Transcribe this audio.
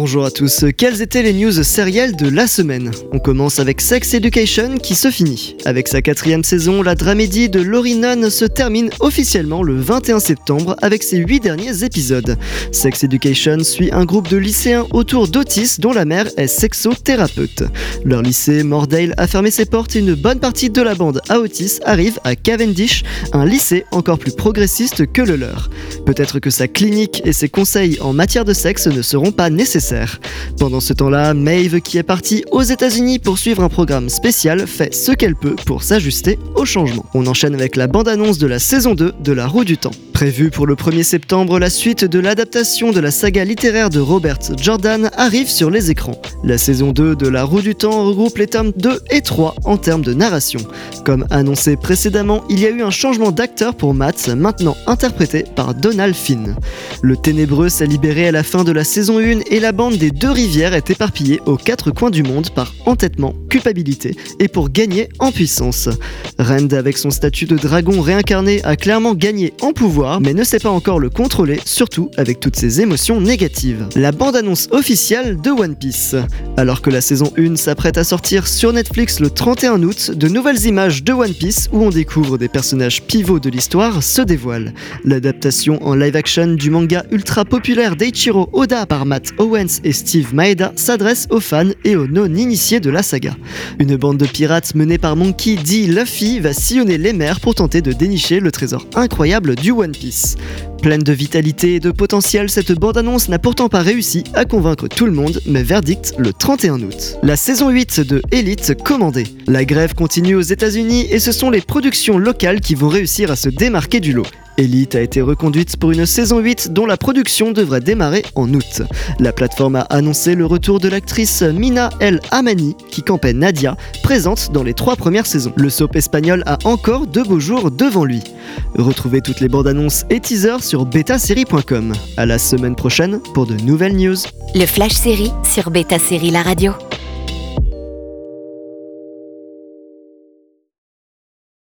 Bonjour à tous, quelles étaient les news sérielles de la semaine On commence avec Sex Education qui se finit. Avec sa quatrième saison, la dramédie de Laurie Nunn se termine officiellement le 21 septembre avec ses huit derniers épisodes. Sex Education suit un groupe de lycéens autour d'Otis dont la mère est sexothérapeute. Leur lycée, Mordale, a fermé ses portes et une bonne partie de la bande à Otis arrive à Cavendish, un lycée encore plus progressiste que le leur. Peut-être que sa clinique et ses conseils en matière de sexe ne seront pas nécessaires pendant ce temps-là, Maeve, qui est partie aux États-Unis pour suivre un programme spécial, fait ce qu'elle peut pour s'ajuster au changement. On enchaîne avec la bande-annonce de la saison 2 de La Roue du Temps. Prévue pour le 1er septembre, la suite de l'adaptation de la saga littéraire de Robert Jordan arrive sur les écrans. La saison 2 de La Roue du Temps regroupe les tomes 2 et 3 en termes de narration. Comme annoncé précédemment, il y a eu un changement d'acteur pour Matt, maintenant interprété par Donald Finn. Le ténébreux s'est libéré à la fin de la saison 1 et la la bande des deux rivières est éparpillée aux quatre coins du monde par entêtement, culpabilité et pour gagner en puissance. Rand, avec son statut de dragon réincarné, a clairement gagné en pouvoir, mais ne sait pas encore le contrôler, surtout avec toutes ses émotions négatives. La bande-annonce officielle de One Piece. Alors que la saison 1 s'apprête à sortir sur Netflix le 31 août, de nouvelles images de One Piece où on découvre des personnages pivots de l'histoire se dévoilent. L'adaptation en live action du manga ultra populaire d'Eiichiro Oda par Matt Owen et Steve Maeda s'adressent aux fans et aux non-initiés de la saga. Une bande de pirates menée par Monkey D. Luffy va sillonner les mers pour tenter de dénicher le trésor incroyable du One Piece. Pleine de vitalité et de potentiel, cette bande-annonce n'a pourtant pas réussi à convaincre tout le monde, mais verdict le 31 août. La saison 8 de Elite commandée. La grève continue aux États-Unis et ce sont les productions locales qui vont réussir à se démarquer du lot. Elite a été reconduite pour une saison 8 dont la production devrait démarrer en août. La plateforme a annoncé le retour de l'actrice Mina El Amani qui campait Nadia, présente dans les trois premières saisons. Le soap espagnol a encore de beaux jours devant lui. Retrouvez toutes les bandes annonces et teasers sur betasérie.com. À la semaine prochaine pour de nouvelles news. Le Flash Série sur Beta Série La Radio.